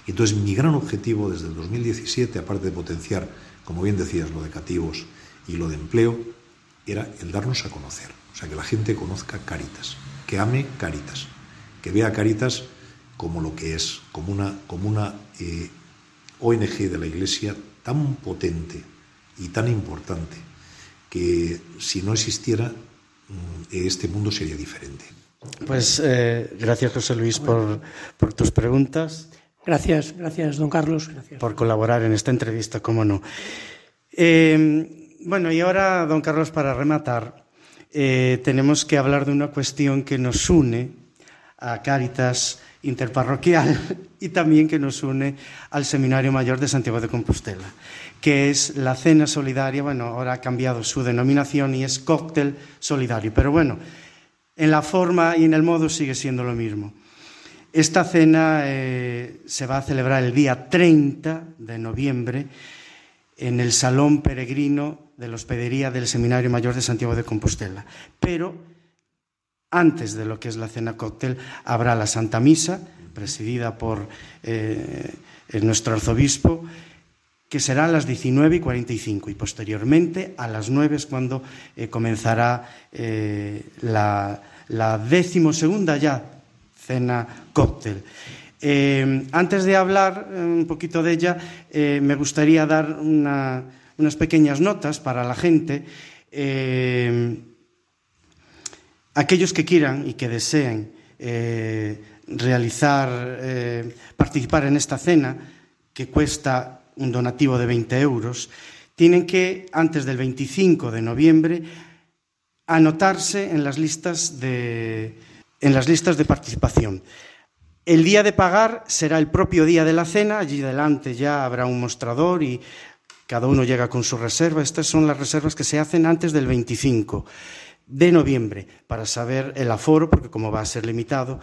Entonces mi gran objetivo desde el 2017, aparte de potenciar, como bien decías, lo de cativos y lo de empleo, era el darnos a conocer. O sea, que la gente conozca Caritas, que ame Caritas, que vea Caritas como lo que es, como una, como una eh, ONG de la Iglesia tan potente, y tan importante que si no existiera mm, este mundo sería diferente. Pues eh, gracias José Luis por, por, tus preguntas. Gracias, gracias don Carlos. Gracias. Por colaborar en esta entrevista, cómo no. Eh, bueno, y ahora, don Carlos, para rematar, eh, tenemos que hablar de una cuestión que nos une a Cáritas interparroquial y también que nos une al Seminario Mayor de Santiago de Compostela, que es la cena solidaria, bueno, ahora ha cambiado su denominación y es cóctel solidario, pero bueno, en la forma y en el modo sigue siendo lo mismo. Esta cena eh, se va a celebrar el día 30 de noviembre en el Salón Peregrino de la Hospedería del Seminario Mayor de Santiago de Compostela, pero antes de lo que es la cena cóctel, habrá la Santa Misa, presidida por eh, nuestro arzobispo, que será a las 19 y 45 y posteriormente a las 9 es cuando eh, comenzará eh, la, la decimosegunda ya cena cóctel. Eh, antes de hablar un poquito de ella, me gustaría dar una, unas pequeñas notas para la gente. Aquellos que quieran y que deseen realizar, participar en esta cena, que cuesta un donativo de 20 euros, tienen que, antes del 25 de noviembre, anotarse en las listas de, en las listas de participación. El día de pagar será el propio día de la cena, allí delante ya habrá un mostrador y cada uno llega con su reserva. Estas son las reservas que se hacen antes del 25 de noviembre para saber el aforo, porque como va a ser limitado,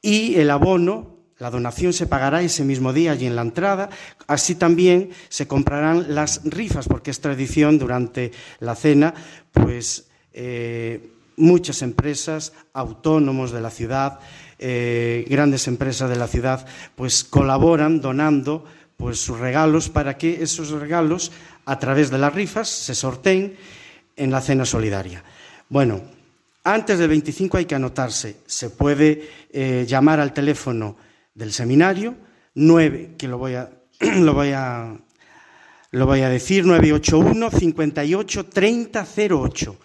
y el abono, la donación se pagará ese mismo día allí en la entrada. Así también se comprarán las rifas, porque es tradición durante la cena, pues eh, muchas empresas, autónomos de la ciudad, eh, grandes empresas de la ciudad, pues colaboran donando pues sus regalos para que esos regalos, a través de las rifas, se sorteen en la cena solidaria. Bueno, antes del 25 hay que anotarse. Se puede eh, llamar al teléfono del seminario, 9, que lo voy a, lo voy a, lo voy a decir, 981 58 3008.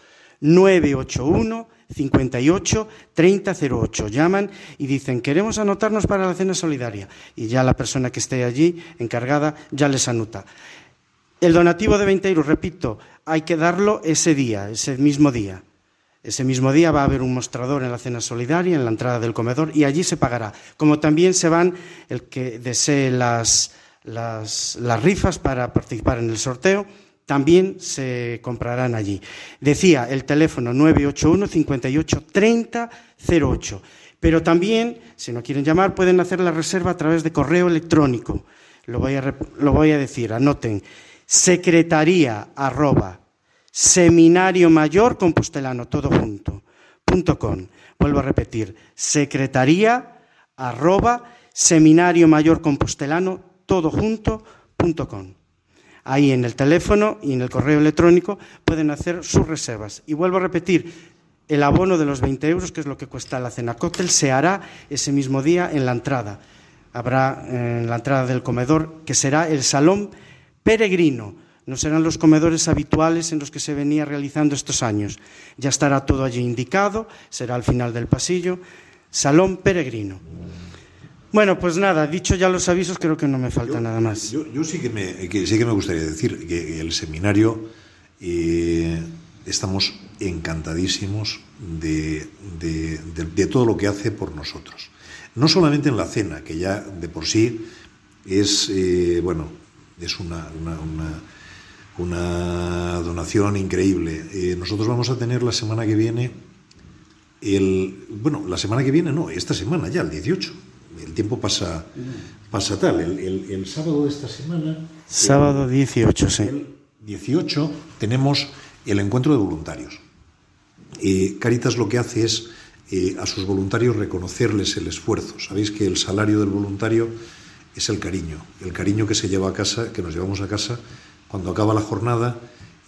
981 58 3008. Llaman y dicen, queremos anotarnos para la cena solidaria. Y ya la persona que esté allí, encargada, ya les anota. El donativo de 20 euros, repito, hay que darlo ese día, ese mismo día. Ese mismo día va a haber un mostrador en la cena solidaria, en la entrada del comedor, y allí se pagará. Como también se van el que desee las, las, rifas para participar en el sorteo, también se comprarán allí. Decía el teléfono 981 58 30 08. Pero también, si no quieren llamar, pueden hacer la reserva a través de correo electrónico. Lo voy a, lo voy a decir, anoten. Secretaría arroba seminario mayor compostelano, todo junto, punto com. Vuelvo a repetir, secretaría arroba seminario mayor compostelano, todo junto, punto com. Ahí en el teléfono y en el correo electrónico pueden hacer sus reservas. Y vuelvo a repetir, el abono de los 20 euros, que es lo que cuesta la cena cóctel, se hará ese mismo día en la entrada. Habrá en la entrada del comedor, que será el salón peregrino. No serán los comedores habituales en los que se venía realizando estos años. Ya estará todo allí indicado, será al final del pasillo. Salón peregrino. Bueno, pues nada, dicho ya los avisos, creo que no me falta yo, nada más. Yo, yo sí, que me, que, sí que me gustaría decir que el seminario eh, estamos encantadísimos de, de, de, de, todo lo que hace por nosotros. No solamente en la cena, que ya de por sí es, eh, bueno, es una, una, una, una donación increíble. Eh, nosotros vamos a tener la semana que viene, el, bueno, la semana que viene no, esta semana ya, el 18 el tiempo pasa, pasa tal. El, el, el, sábado de esta semana. Sábado 18, sí. El 18 tenemos el encuentro de voluntarios. Eh, Caritas lo que hace es eh, a sus voluntarios reconocerles el esfuerzo. Sabéis que el salario del voluntario es el cariño, el cariño que se lleva a casa, que nos llevamos a casa cuando acaba la jornada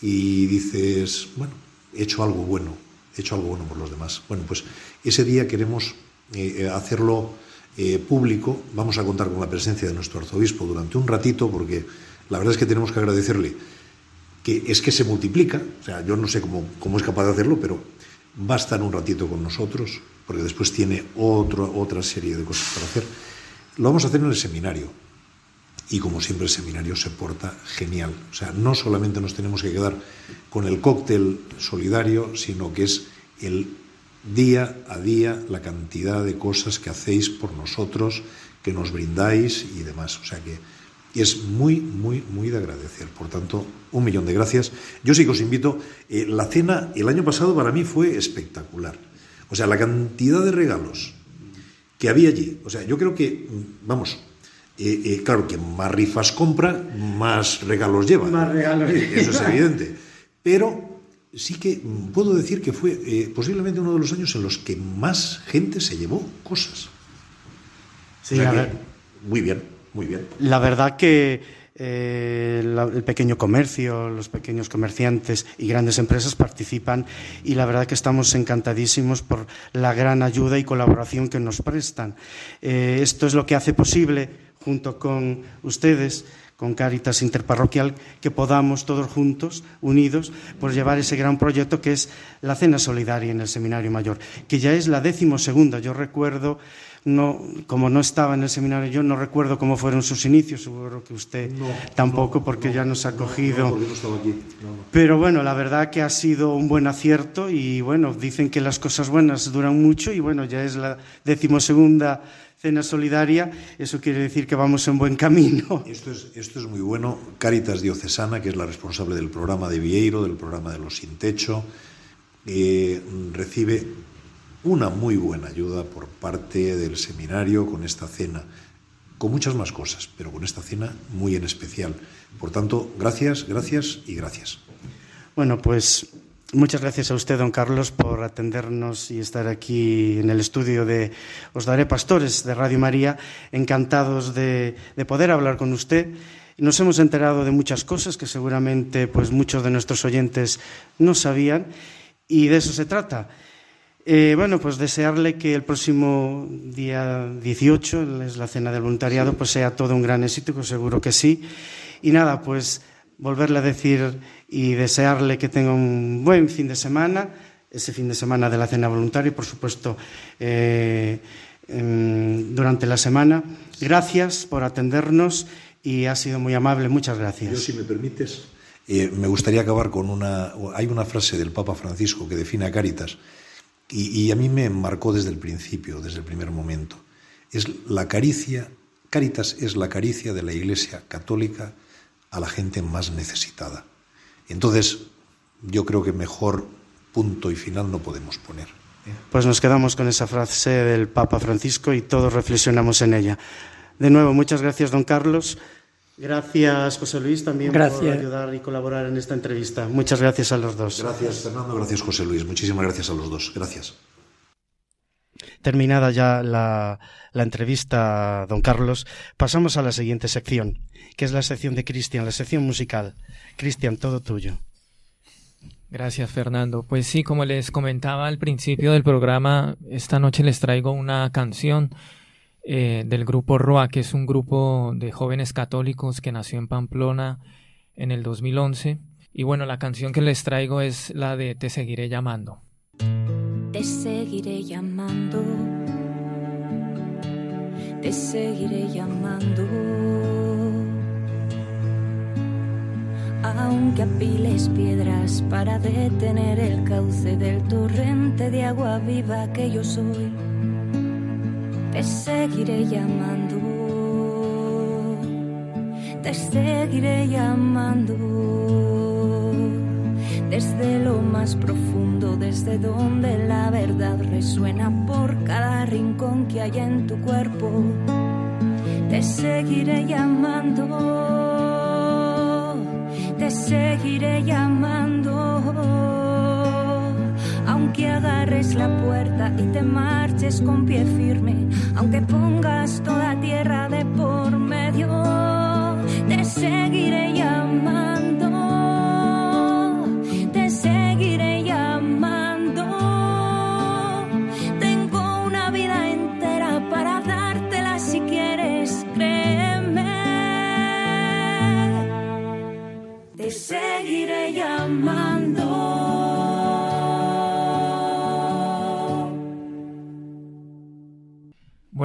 y dices, bueno, he hecho algo bueno, he hecho algo bueno por los demás. Bueno, pues ese día queremos eh, hacerlo eh, público. Vamos a contar con la presencia de nuestro arzobispo durante un ratito, porque la verdad es que tenemos que agradecerle que es que se multiplica. O sea, yo no sé cómo, cómo es capaz de hacerlo, pero va a estar un ratito con nosotros, porque después tiene otra serie de cosas para hacer. Lo vamos a hacer en el seminario. Y como siempre el seminario se porta genial. O sea, no solamente nos tenemos que quedar con el cóctel solidario, sino que es el día a día la cantidad de cosas que hacéis por nosotros, que nos brindáis y demás. O sea que es muy, muy, muy de agradecer. Por tanto, un millón de gracias. Yo sí que os invito. Eh, la cena el año pasado para mí fue espectacular. O sea, la cantidad de regalos que había allí. O sea, yo creo que, vamos, eh, eh, claro que más rifas compra, más regalos lleva. Más regalos. Eso es evidente. Pero sí que puedo decir que fue eh, posiblemente uno de los años en los que más gente se llevó cosas. Sí, o sea a que, ver, muy bien, muy bien. La verdad que eh, el pequeño comercio, los pequeños comerciantes y grandes empresas participan y la verdad que estamos encantadísimos por la gran ayuda y colaboración que nos prestan. Eh, esto es lo que hace posible, junto con ustedes, con Cáritas Interparroquial, que podamos todos juntos, unidos, por llevar ese gran proyecto que es la Cena Solidaria en el Seminario Mayor, que ya es la décimo segunda. Yo recuerdo, no, como no estaba en el seminario, yo no recuerdo cómo fueron sus inicios, seguro que usted tampoco, porque ya nos ha cogido. Pero bueno, la verdad que ha sido un buen acierto y bueno, dicen que las cosas buenas duran mucho y bueno, ya es la decimosegunda cena solidaria, eso quiere decir que vamos en buen camino. Esto es, esto es muy bueno. Caritas Diocesana, que es la responsable del programa de Vieiro, del programa de los sin techo, eh, recibe una muy buena ayuda por parte del seminario con esta cena, con muchas más cosas, pero con esta cena muy en especial. Por tanto, gracias, gracias y gracias. Bueno, pues Muchas gracias a usted, don Carlos, por atendernos y estar aquí en el estudio de Os Daré Pastores de Radio María. Encantados de, poder hablar con usted. Nos hemos enterado de muchas cosas que seguramente pues, muchos de nuestros oyentes no sabían y de eso se trata. Eh, bueno, pues desearle que el próximo día 18, es la cena del voluntariado, pues sea todo un gran éxito, que seguro que sí. Y nada, pues volverle a decir y desearle que tenga un buen fin de semana, ese fin de semana de la cena voluntaria y, por supuesto, eh, durante la semana. Gracias por atendernos y ha sido muy amable. Muchas gracias. Yo, si me permites, eh, me gustaría acabar con una. Hay una frase del Papa Francisco que define a Caritas y, a mí me marcó desde el principio, desde el primer momento. Es la caricia. Caritas es la caricia de la Iglesia Católica a la gente más necesitada. Entonces, yo creo que mejor punto y final no podemos poner. Pues nos quedamos con esa frase del Papa Francisco y todos reflexionamos en ella. De nuevo, muchas gracias, don Carlos. Gracias, José Luis, también por ayudar y colaborar en esta entrevista. Muchas gracias a los dos. Gracias, Fernando. Gracias, José Luis. Muchísimas gracias a los dos. Gracias. Terminada ya la, la entrevista, don Carlos, pasamos a la siguiente sección, que es la sección de Cristian, la sección musical. Cristian, todo tuyo. Gracias, Fernando. Pues sí, como les comentaba al principio del programa, esta noche les traigo una canción eh, del grupo ROA, que es un grupo de jóvenes católicos que nació en Pamplona en el 2011. Y bueno, la canción que les traigo es la de Te seguiré llamando. Te seguiré llamando, te seguiré llamando. Aunque apiles piedras para detener el cauce del torrente de agua viva que yo soy, te seguiré llamando, te seguiré llamando desde lo más profundo, desde donde la verdad resuena por cada rincón que hay en tu cuerpo. Te seguiré llamando, te seguiré llamando. Aunque agarres la puerta y te marches con pie firme, aunque pongas toda tierra de por medio, te seguiré llamando.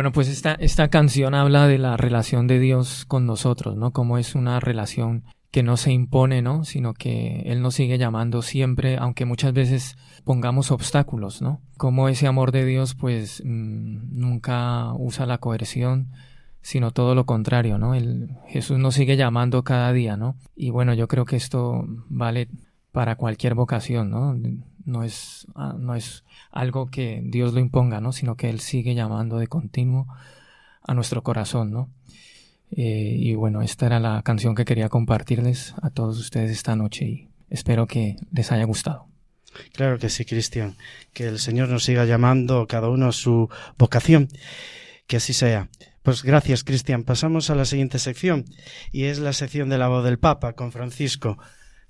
Bueno, pues esta, esta canción habla de la relación de Dios con nosotros, ¿no? Como es una relación que no se impone, ¿no? Sino que Él nos sigue llamando siempre, aunque muchas veces pongamos obstáculos, ¿no? Como ese amor de Dios, pues mm, nunca usa la coerción, sino todo lo contrario, ¿no? El, Jesús nos sigue llamando cada día, ¿no? Y bueno, yo creo que esto vale para cualquier vocación, ¿no? No es, ah, no es algo que Dios lo imponga, ¿no? Sino que Él sigue llamando de continuo a nuestro corazón, ¿no? Eh, y bueno, esta era la canción que quería compartirles a todos ustedes esta noche y espero que les haya gustado. Claro que sí, Cristian. Que el Señor nos siga llamando cada uno a su vocación. Que así sea. Pues gracias, Cristian. Pasamos a la siguiente sección y es la sección de la voz del Papa con Francisco.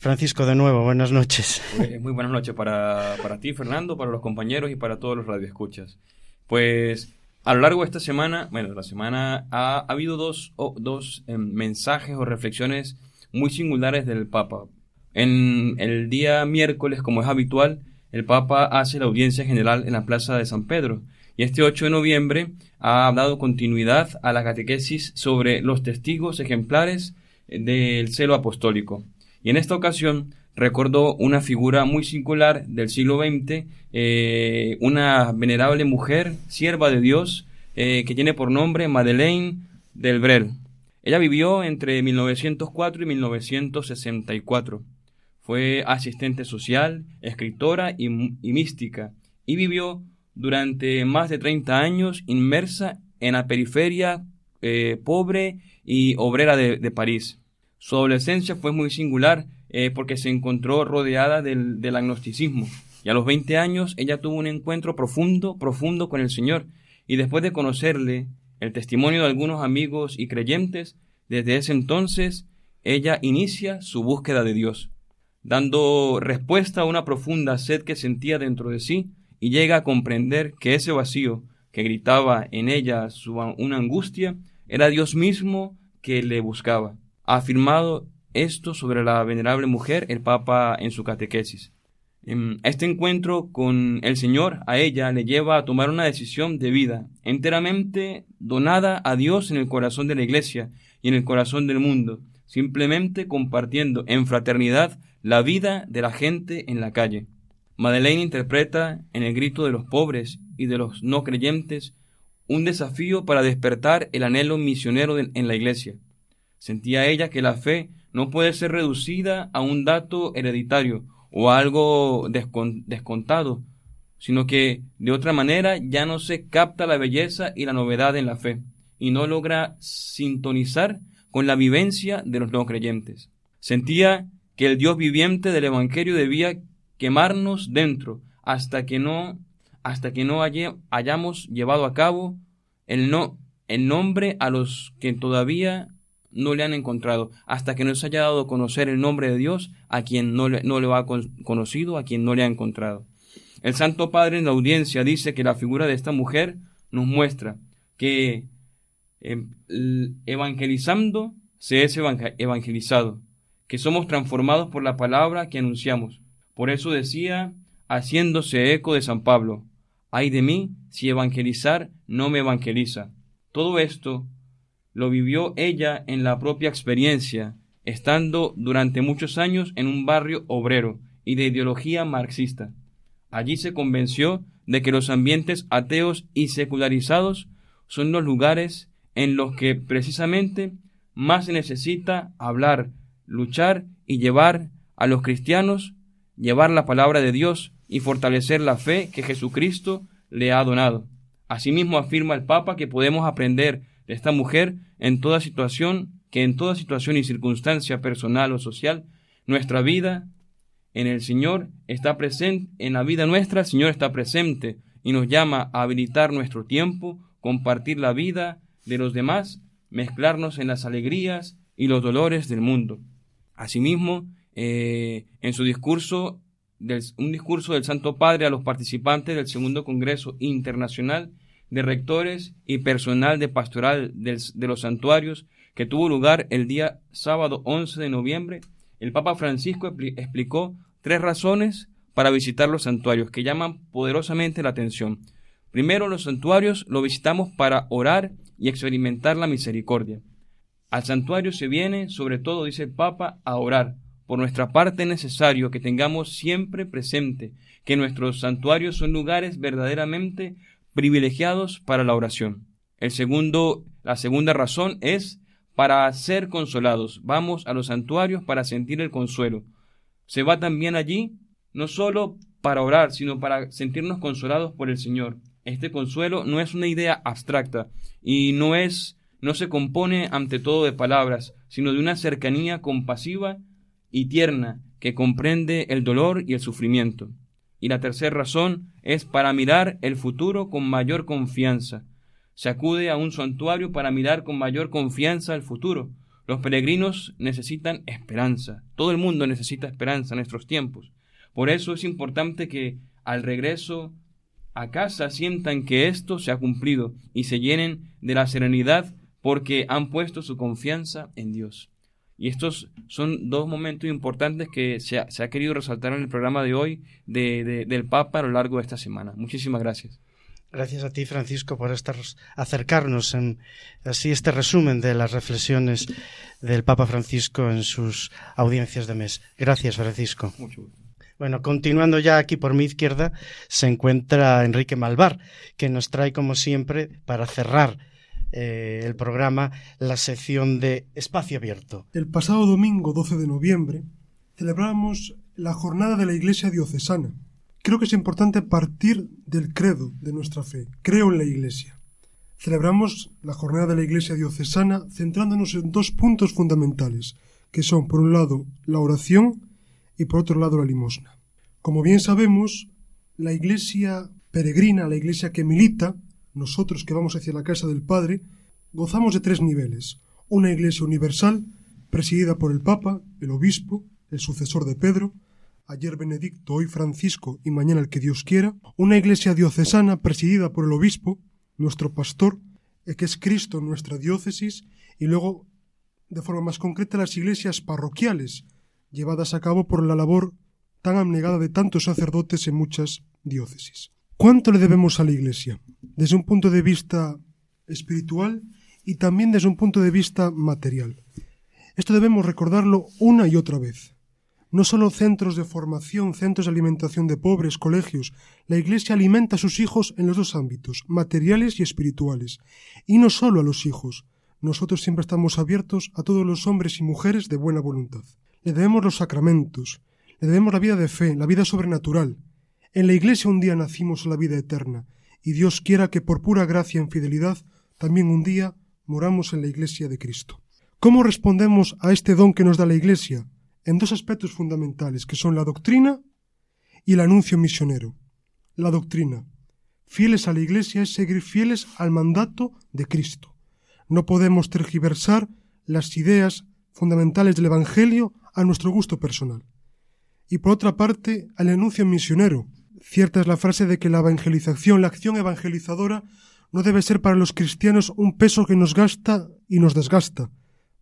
Francisco, de nuevo, buenas noches. Pues, muy buenas noches para, para ti, Fernando, para los compañeros y para todos los radioescuchas. Pues a lo largo de esta semana, bueno, la semana ha, habido dos, dos em, mensajes o reflexiones muy singulares del Papa. En el día miércoles, como es habitual, el Papa hace la audiencia general en la Plaza de San Pedro. Y este 8 de noviembre ha dado continuidad a la catequesis sobre los testigos ejemplares del celo apostólico. Y en esta ocasión recordó una figura muy singular del siglo XX, eh, una venerable mujer, sierva de Dios, eh, que tiene por nombre Madeleine del Brel. Ella vivió entre 1904 y 1964. Fue asistente social, escritora y, mística, y vivió durante más de 30 años inmersa en la periferia eh, pobre y obrera de París. Su adolescencia fue muy singular eh, porque se encontró rodeada del, del, agnosticismo. Y a los 20 años ella tuvo un encuentro profundo, profundo con el Señor. Y después de conocerle el testimonio de algunos amigos y creyentes, desde ese entonces ella inicia su búsqueda de Dios, dando respuesta a una profunda sed que sentía dentro de sí y llega a comprender que ese vacío que gritaba en ella su, una angustia era Dios mismo que le buscaba ha afirmado esto sobre la venerable mujer el Papa en su catequesis. Este encuentro con el Señor a ella le lleva a tomar una decisión de vida enteramente donada a Dios en el corazón de la Iglesia y en el corazón del mundo, simplemente compartiendo en fraternidad la vida de la gente en la calle. Madeleine interpreta en el grito de los pobres y de los no creyentes un desafío para despertar el anhelo misionero en la Iglesia. Sentía ella que la fe no puede ser reducida a un dato hereditario o algo descontado, sino que de otra manera ya no se capta la belleza y la novedad en la fe, y no logra sintonizar con la vivencia de los no creyentes. Sentía que el Dios viviente del Evangelio debía quemarnos dentro hasta que no hasta que no hayamos llevado a cabo el no el nombre a los que todavía no le han encontrado, hasta que no se haya dado a conocer el nombre de Dios a quien no le, no le ha conocido, a quien no le ha encontrado. El Santo Padre en la audiencia dice que la figura de esta mujer nos muestra que em, evangelizando se es evangelizado, que somos transformados por la palabra que anunciamos. Por eso decía, haciéndose eco de San Pablo, ay de mí si evangelizar no me evangeliza. Todo esto lo vivió ella en la propia experiencia, estando durante muchos años en un barrio obrero y de ideología marxista. Allí se convenció de que los ambientes ateos y secularizados son los lugares en los que precisamente más se necesita hablar, luchar y llevar a los cristianos, llevar la palabra de Dios y fortalecer la fe que Jesucristo le ha donado. Asimismo afirma el Papa que podemos aprender esta mujer en toda situación, que en toda situación y circunstancia personal o social, nuestra vida en el Señor está presente, en la vida nuestra Señor está presente y nos llama a habilitar nuestro tiempo, compartir la vida de los demás, mezclarnos en las alegrías y los dolores del mundo. Asimismo, eh, en su discurso, un discurso del Santo Padre a los participantes del Segundo Congreso Internacional de rectores y personal de pastoral de los santuarios que tuvo lugar el día sábado 11 de noviembre, el Papa Francisco explicó tres razones para visitar los santuarios que llaman poderosamente la atención. Primero, los santuarios lo visitamos para orar y experimentar la misericordia. Al santuario se viene, sobre todo, dice el Papa, a orar. Por nuestra parte es necesario que tengamos siempre presente que nuestros santuarios son lugares verdaderamente privilegiados para la oración. El segundo, la segunda razón es para ser consolados. Vamos a los santuarios para sentir el consuelo. Se va también allí no solo para orar, sino para sentirnos consolados por el Señor. Este consuelo no es una idea abstracta y no es no se compone ante todo de palabras, sino de una cercanía compasiva y tierna que comprende el dolor y el sufrimiento. Y la tercera razón es para mirar el futuro con mayor confianza. se acude a un santuario para mirar con mayor confianza al futuro. Los peregrinos necesitan esperanza. Todo el mundo necesita esperanza en nuestros tiempos. Por eso es importante que al regreso a casa sientan que esto se ha cumplido y se llenen de la serenidad porque han puesto su confianza en Dios. Y estos son dos momentos importantes que se ha, querido resaltar en el programa de hoy del Papa a lo largo de esta semana. Muchísimas gracias. Gracias a ti, Francisco, por estar, acercarnos en así este resumen de las reflexiones del Papa Francisco en sus audiencias de mes. Gracias, Francisco. Bueno, continuando ya aquí por mi izquierda, se encuentra Enrique Malvar, que nos trae, como siempre, para cerrar eh, el programa, la sección de Espacio Abierto. El pasado domingo 12 de noviembre celebramos la jornada de la Iglesia Diocesana Creo que es importante partir del credo de nuestra fe. Creo en la Iglesia. Celebramos la jornada de la Iglesia diocesana centrándonos en dos puntos fundamentales, que son, por un lado, la oración y por otro lado, la limosna. Como bien sabemos, la Iglesia peregrina, la Iglesia que milita, nosotros que vamos hacia la casa del Padre, gozamos de tres niveles. Una Iglesia universal, presidida por el Papa, el Obispo, el sucesor de Pedro, ayer Benedicto, hoy Francisco y mañana el que Dios quiera, una iglesia diocesana presidida por el obispo, nuestro pastor, eh, que es Cristo nuestra diócesis, y luego, de forma más concreta, las iglesias parroquiales, llevadas a cabo por la labor tan abnegada de tantos sacerdotes en muchas diócesis. ¿Cuánto le debemos a la iglesia? Desde un punto de vista espiritual y también desde un punto de vista material. Esto debemos recordarlo una y otra vez. No solo centros de formación, centros de alimentación de pobres, colegios. La Iglesia alimenta a sus hijos en los dos ámbitos, materiales y espirituales. Y no solo a los hijos. Nosotros siempre estamos abiertos a todos los hombres y mujeres de buena voluntad. Le debemos los sacramentos, le debemos la vida de fe, la vida sobrenatural. En la Iglesia un día nacimos la vida eterna, y Dios quiera que por pura gracia en fidelidad también un día moramos en la Iglesia de Cristo. ¿Cómo respondemos a este don que nos da la Iglesia? en dos aspectos fundamentales, que son la doctrina y el anuncio misionero. La doctrina. Fieles a la Iglesia es seguir fieles al mandato de Cristo. No podemos tergiversar las ideas fundamentales del Evangelio a nuestro gusto personal. Y por otra parte, al anuncio misionero. Cierta es la frase de que la evangelización, la acción evangelizadora, no debe ser para los cristianos un peso que nos gasta y nos desgasta.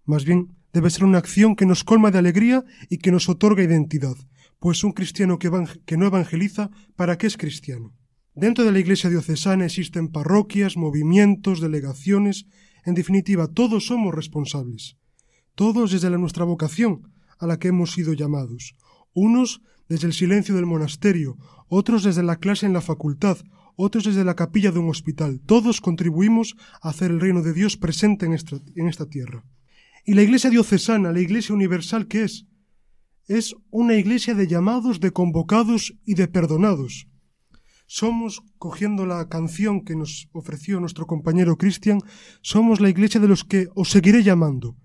Más bien, debe ser una acción que nos colma de alegría y que nos otorga identidad, pues un cristiano que, no evangeliza, ¿para qué es cristiano? Dentro de la Iglesia diocesana existen parroquias, movimientos, delegaciones, en definitiva, todos somos responsables, todos desde la nuestra vocación a la que hemos sido llamados, unos desde el silencio del monasterio, otros desde la clase en la facultad, otros desde la capilla de un hospital, todos contribuimos a hacer el reino de Dios presente en esta, tierra. ¿Y la Iglesia diocesana, la Iglesia universal, qué es? Es una iglesia de llamados, de convocados y de perdonados. Somos, cogiendo la canción que nos ofreció nuestro compañero Cristian, somos la iglesia de los que os seguiré llamando.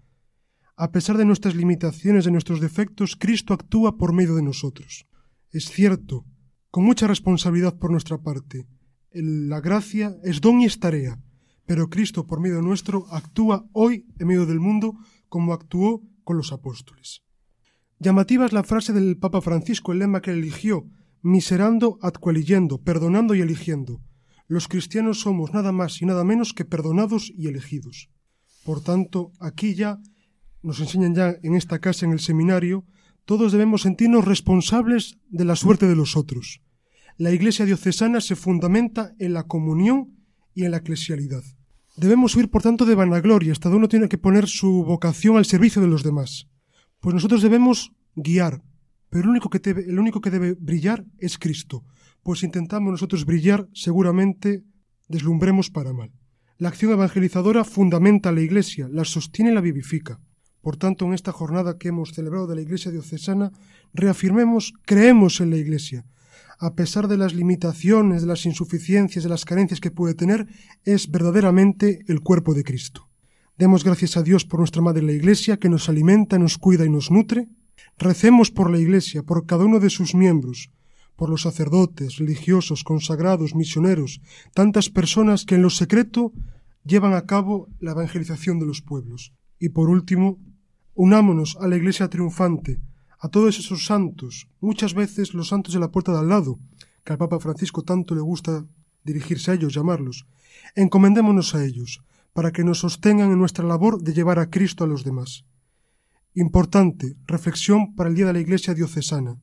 A pesar de nuestras limitaciones, de nuestros defectos, Cristo actúa por medio de nosotros. Es cierto, con mucha responsabilidad por nuestra parte. La gracia es don y es tarea, pero Cristo, por medio nuestro, actúa hoy en medio del mundo como actuó con los apóstoles. Llamativa es la frase del Papa Francisco, el lema que eligió, miserando ad perdonando y eligiendo. Los cristianos somos nada más y nada menos que perdonados y elegidos. Por tanto, aquí ya nos enseñan ya en esta casa, en el seminario, todos debemos sentirnos responsables de la suerte de los otros. La Iglesia diocesana se fundamenta en la comunión y en la eclesialidad. Debemos huir, por tanto, de vanagloria. Cada uno tiene que poner su vocación al servicio de los demás. Pues nosotros debemos guiar, pero el único que debe, brillar es Cristo. Pues intentamos nosotros brillar, seguramente deslumbremos para mal. La acción evangelizadora fundamenta a la Iglesia, la sostiene y la vivifica. Por tanto, en esta jornada que hemos celebrado de la Iglesia diocesana, reafirmemos, creemos en la Iglesia, a pesar de las limitaciones, de las insuficiencias, de las carencias que puede tener, es verdaderamente el cuerpo de Cristo. Demos gracias a Dios por nuestra Madre la Iglesia, que nos alimenta, nos cuida y nos nutre. Recemos por la Iglesia, por cada uno de sus miembros, por los sacerdotes, religiosos, consagrados, misioneros, tantas personas que en lo secreto llevan a cabo la evangelización de los pueblos. Y por último, unámonos a la Iglesia triunfante, a todos esos santos, muchas veces los santos de la puerta de al lado, que al Papa Francisco tanto le gusta dirigirse a ellos, llamarlos. Encomendémonos a ellos, para que nos sostengan en nuestra labor de llevar a Cristo a los demás. Importante reflexión para el Día de la Iglesia Diocesana.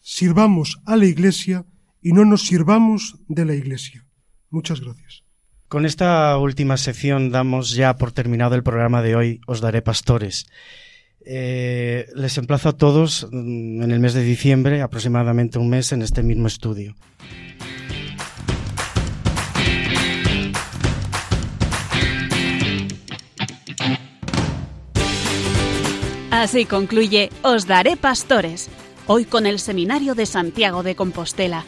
Sirvamos a la Iglesia y no nos sirvamos de la Iglesia. Muchas gracias. Con esta última sección damos ya por terminado el programa de hoy, Os Daré Pastores. Eh, les emplazo a todos mm, en el mes de diciembre, aproximadamente un mes, en este mismo estudio. Así concluye Os Daré Pastores, hoy con el Seminario de Santiago de Compostela